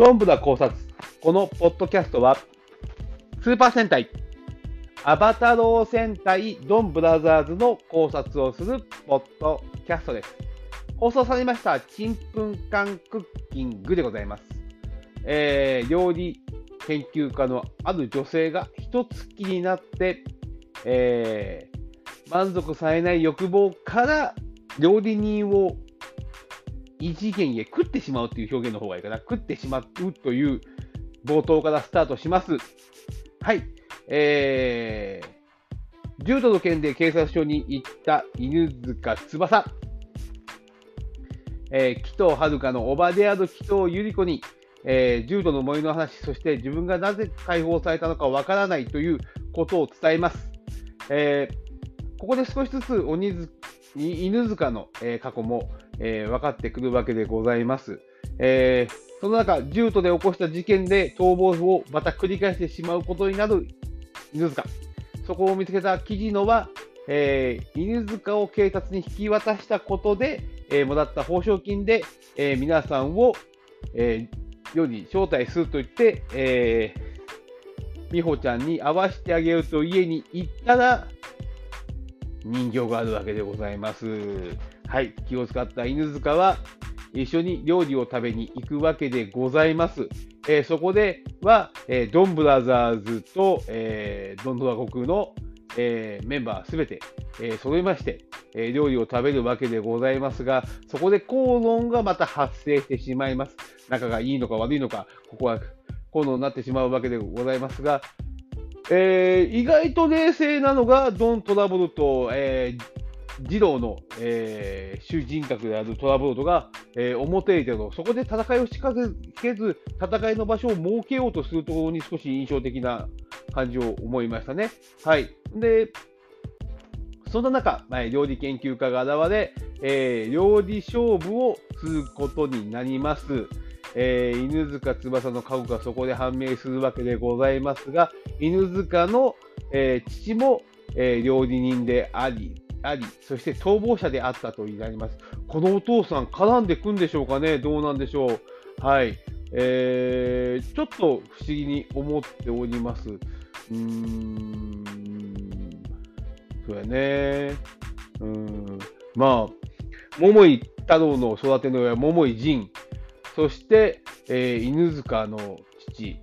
ドンブラ考察。このポッドキャストは、スーパー戦隊、アバタロー戦隊ドンブラザーズの考察をするポッドキャストです。放送されました、ちんぷんかんクッキングでございます。えー、料理研究家のある女性が一月になって、えー、満足されない欲望から料理人を異次元へ食ってしまうという表現の方がいいかな。食ってしまうという冒頭からスタートします。はい。えー、重度の件で警察署に行った犬塚翼。えー、紀藤遥のおばである紀藤百合子に、えー、重度の森の話、そして自分がなぜ解放されたのかわからないということを伝えます。えー、ここで少しずつ鬼犬塚の、えー、過去も、えー、分かってくるわけでございます。えー、その中、重都で起こした事件で逃亡をまた繰り返してしまうことになる犬塚。そこを見つけた記事のは、えー、犬塚を警察に引き渡したことで、えー、もらった報奨金で、えー、皆さんを、えー、世に招待すると言って、えー、美穂ちゃんに会わせてあげると家に行ったら、人形があるわけでございます。はい、気を使った犬塚は一緒に料理を食べに行くわけでございます。えー、そこでは、えー、ドンブラザーズと、えー、ドンドラ国の、えメンバーすべて、え揃いまして、え料理を食べるわけでございますが、そこで口論がまた発生してしまいます。仲がいいのか悪いのか、ここは口論になってしまうわけでございますが、えー、意外と冷静なのがドン・トラボルと、えー、児童の、えー、主人格であるトラボルトが、えー、表へ出るそこで戦いを仕掛けず、戦いの場所を設けようとするところに少し印象的な感じを思いましたね。はい。で、そんな中、まあ、料理研究家が現れ、えー、料理勝負をすることになります。えー、犬塚翼の過去がそこで判明するわけでございますが、犬塚の、えー、父も、え、料理人であり、あり、そして逃亡者であったとなります。このお父さん、絡んでくんでしょうかね？どうなんでしょう？はい。えー、ちょっと不思議に思っております。うーん、そうやね。うん、まあ、桃井太郎の育ての親、桃井仁。そして、えー、犬塚の父、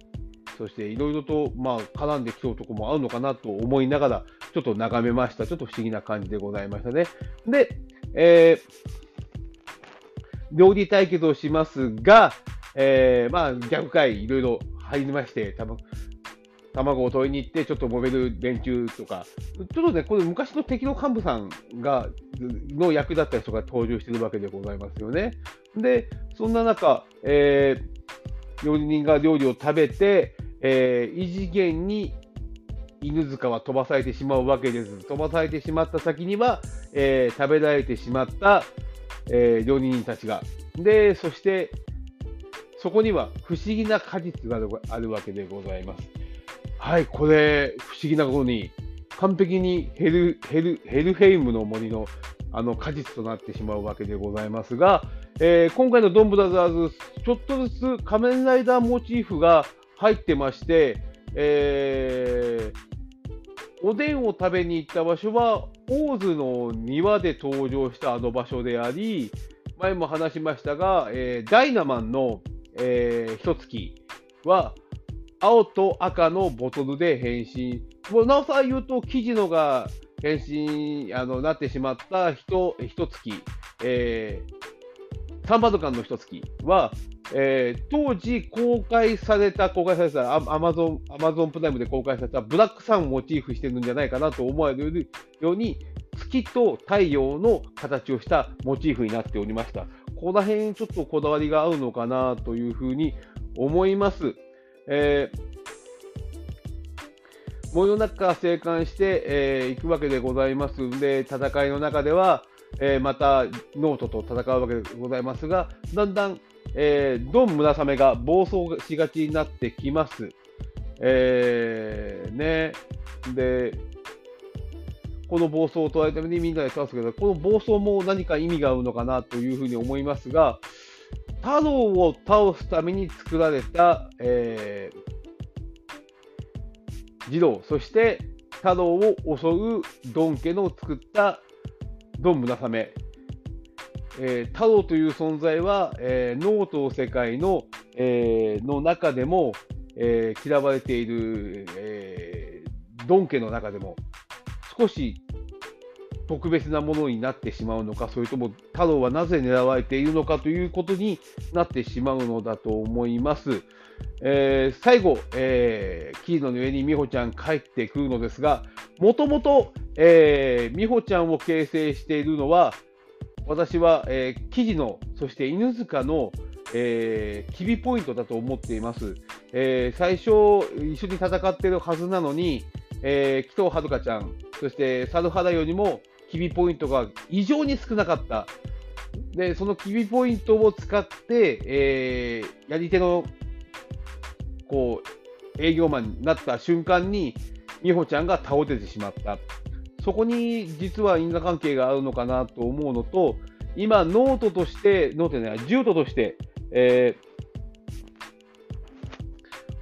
そしていろいろと、まあ、絡んできそうとこもあるのかなと思いながら、ちょっと眺めました。ちょっと不思議な感じでございましたね。で、えー、料理対決をしますが、えー、まあ、逆回いろいろ入りまして、多分卵を取りに行って、ちょっと揉める連中とか、ちょっとね、これ昔の敵の幹部さんが、の役だった人が登場してるわけでございますよね。で、そんな中、えー、料理人が料理を食べて、えー、異次元に犬塚は飛ばされてしまうわけです。飛ばされてしまった先には、えー、食べられてしまった、えー、料理人たちが。で、そして、そこには不思議な果実があるわけでございます。はい、これ、不思議なことに、完璧にヘルヘルヘルヘイムの森のあの果実となってしまうわけでございますが、えー、今回のドンブラザーズ、ちょっとずつ仮面ライダーモチーフが入ってまして、えー、おでんを食べに行った場所は、オーズの庭で登場したあの場所であり、前も話しましたが、えー、ダイナマンの、えー、一月は、青と赤のボトルで変身。もうなおさら言うと、生地のが変身あのなってしまった一一月、えー、サンバドカンの一月は、えー、当時公開された、公開されたアマゾン、アマゾンプライムで公開されたブラックサンをモチーフしてるんじゃないかなと思われるように、月と太陽の形をしたモチーフになっておりました。ここら辺ちょっとこだわりが合うのかなというふうに思います。えー、森の中生還して、えー、くわけでございますんで、戦いの中では、えー、またノートと戦うわけでございますが、だんだん、えー、ドン村雨が暴走しがちになってきます。えー、ね。で、この暴走を捉えるためにみんなで倒すけど、この暴走も何か意味があるのかなというふうに思いますが、太郎を倒すために作られた、えー、児童、そして太郎を襲うドン家の作ったドン村雨。えー、太郎という存在は、えー、ノート世界の,、えー、の中でも、えー、嫌われている、えー、ドン家の中でも少し特別なものになってしまうのか、それとも太郎はなぜ狙われているのかということになってしまうのだと思います。えー、最後、えー、キーの上に美穂ちゃん帰ってくるのですが、もともと、えー、美穂ちゃんを形成しているのは、私は、えー、記事の、そして犬塚の、えー、キビポイントだと思っています。えー、最初、一緒に戦っているはずなのに、えー、鬼頭はるかちゃん、そして猿原よりもキビポイントが異常に少なかった。で、そのキビポイントを使って、えー、やり手の、こう、営業マンになった瞬間に、美穂ちゃんが倒れてしまった。そこに実は因果関係があるのかなと思うのと、今、ノートとして、ノートじゃない、ジュートとして、え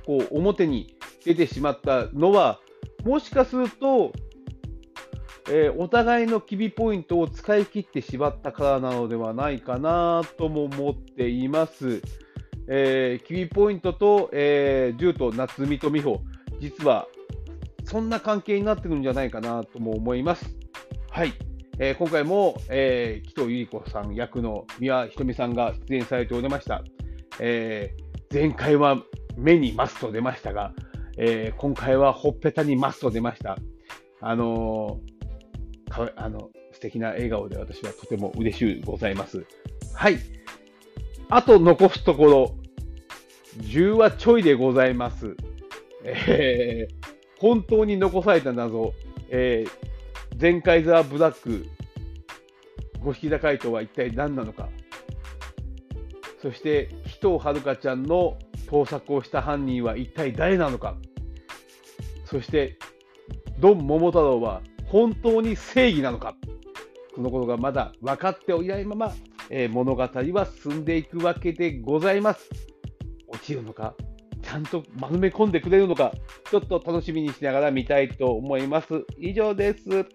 ー、こう、表に出てしまったのは、もしかすると、えー、お互いのキビポイントを使い切ってしまったからなのではないかなとも思っています。えー、キビポイントと、えー、ジュート、夏美と美穂、実はそんな関係になってくるんじゃないかなとも思います。はい。えー、今回も、えー、紀藤百合子さん役の宮ひとみさんが出演されておりました。えー、前回は目にマスト出ましたが、えー、今回はほっぺたにマスト出ました。あのーかあの素敵な笑顔で私はとても嬉しゅうございます。はい。あと残すところ、10話ちょいでございます。えー、本当に残された謎、えー、前回ザ・ブラック、五色高いとは一体何なのか。そして、紀藤遥ちゃんの盗作をした犯人は一体誰なのか。そして、ドン桃太郎は本当に正義なのか、このことがまだ分かっておいないまま、えー、物語は進んでいくわけでございます。落ちるのか、ゃんと丸め込んでくれるのか、ちょっと楽しみにしながら見たいと思います。以上です。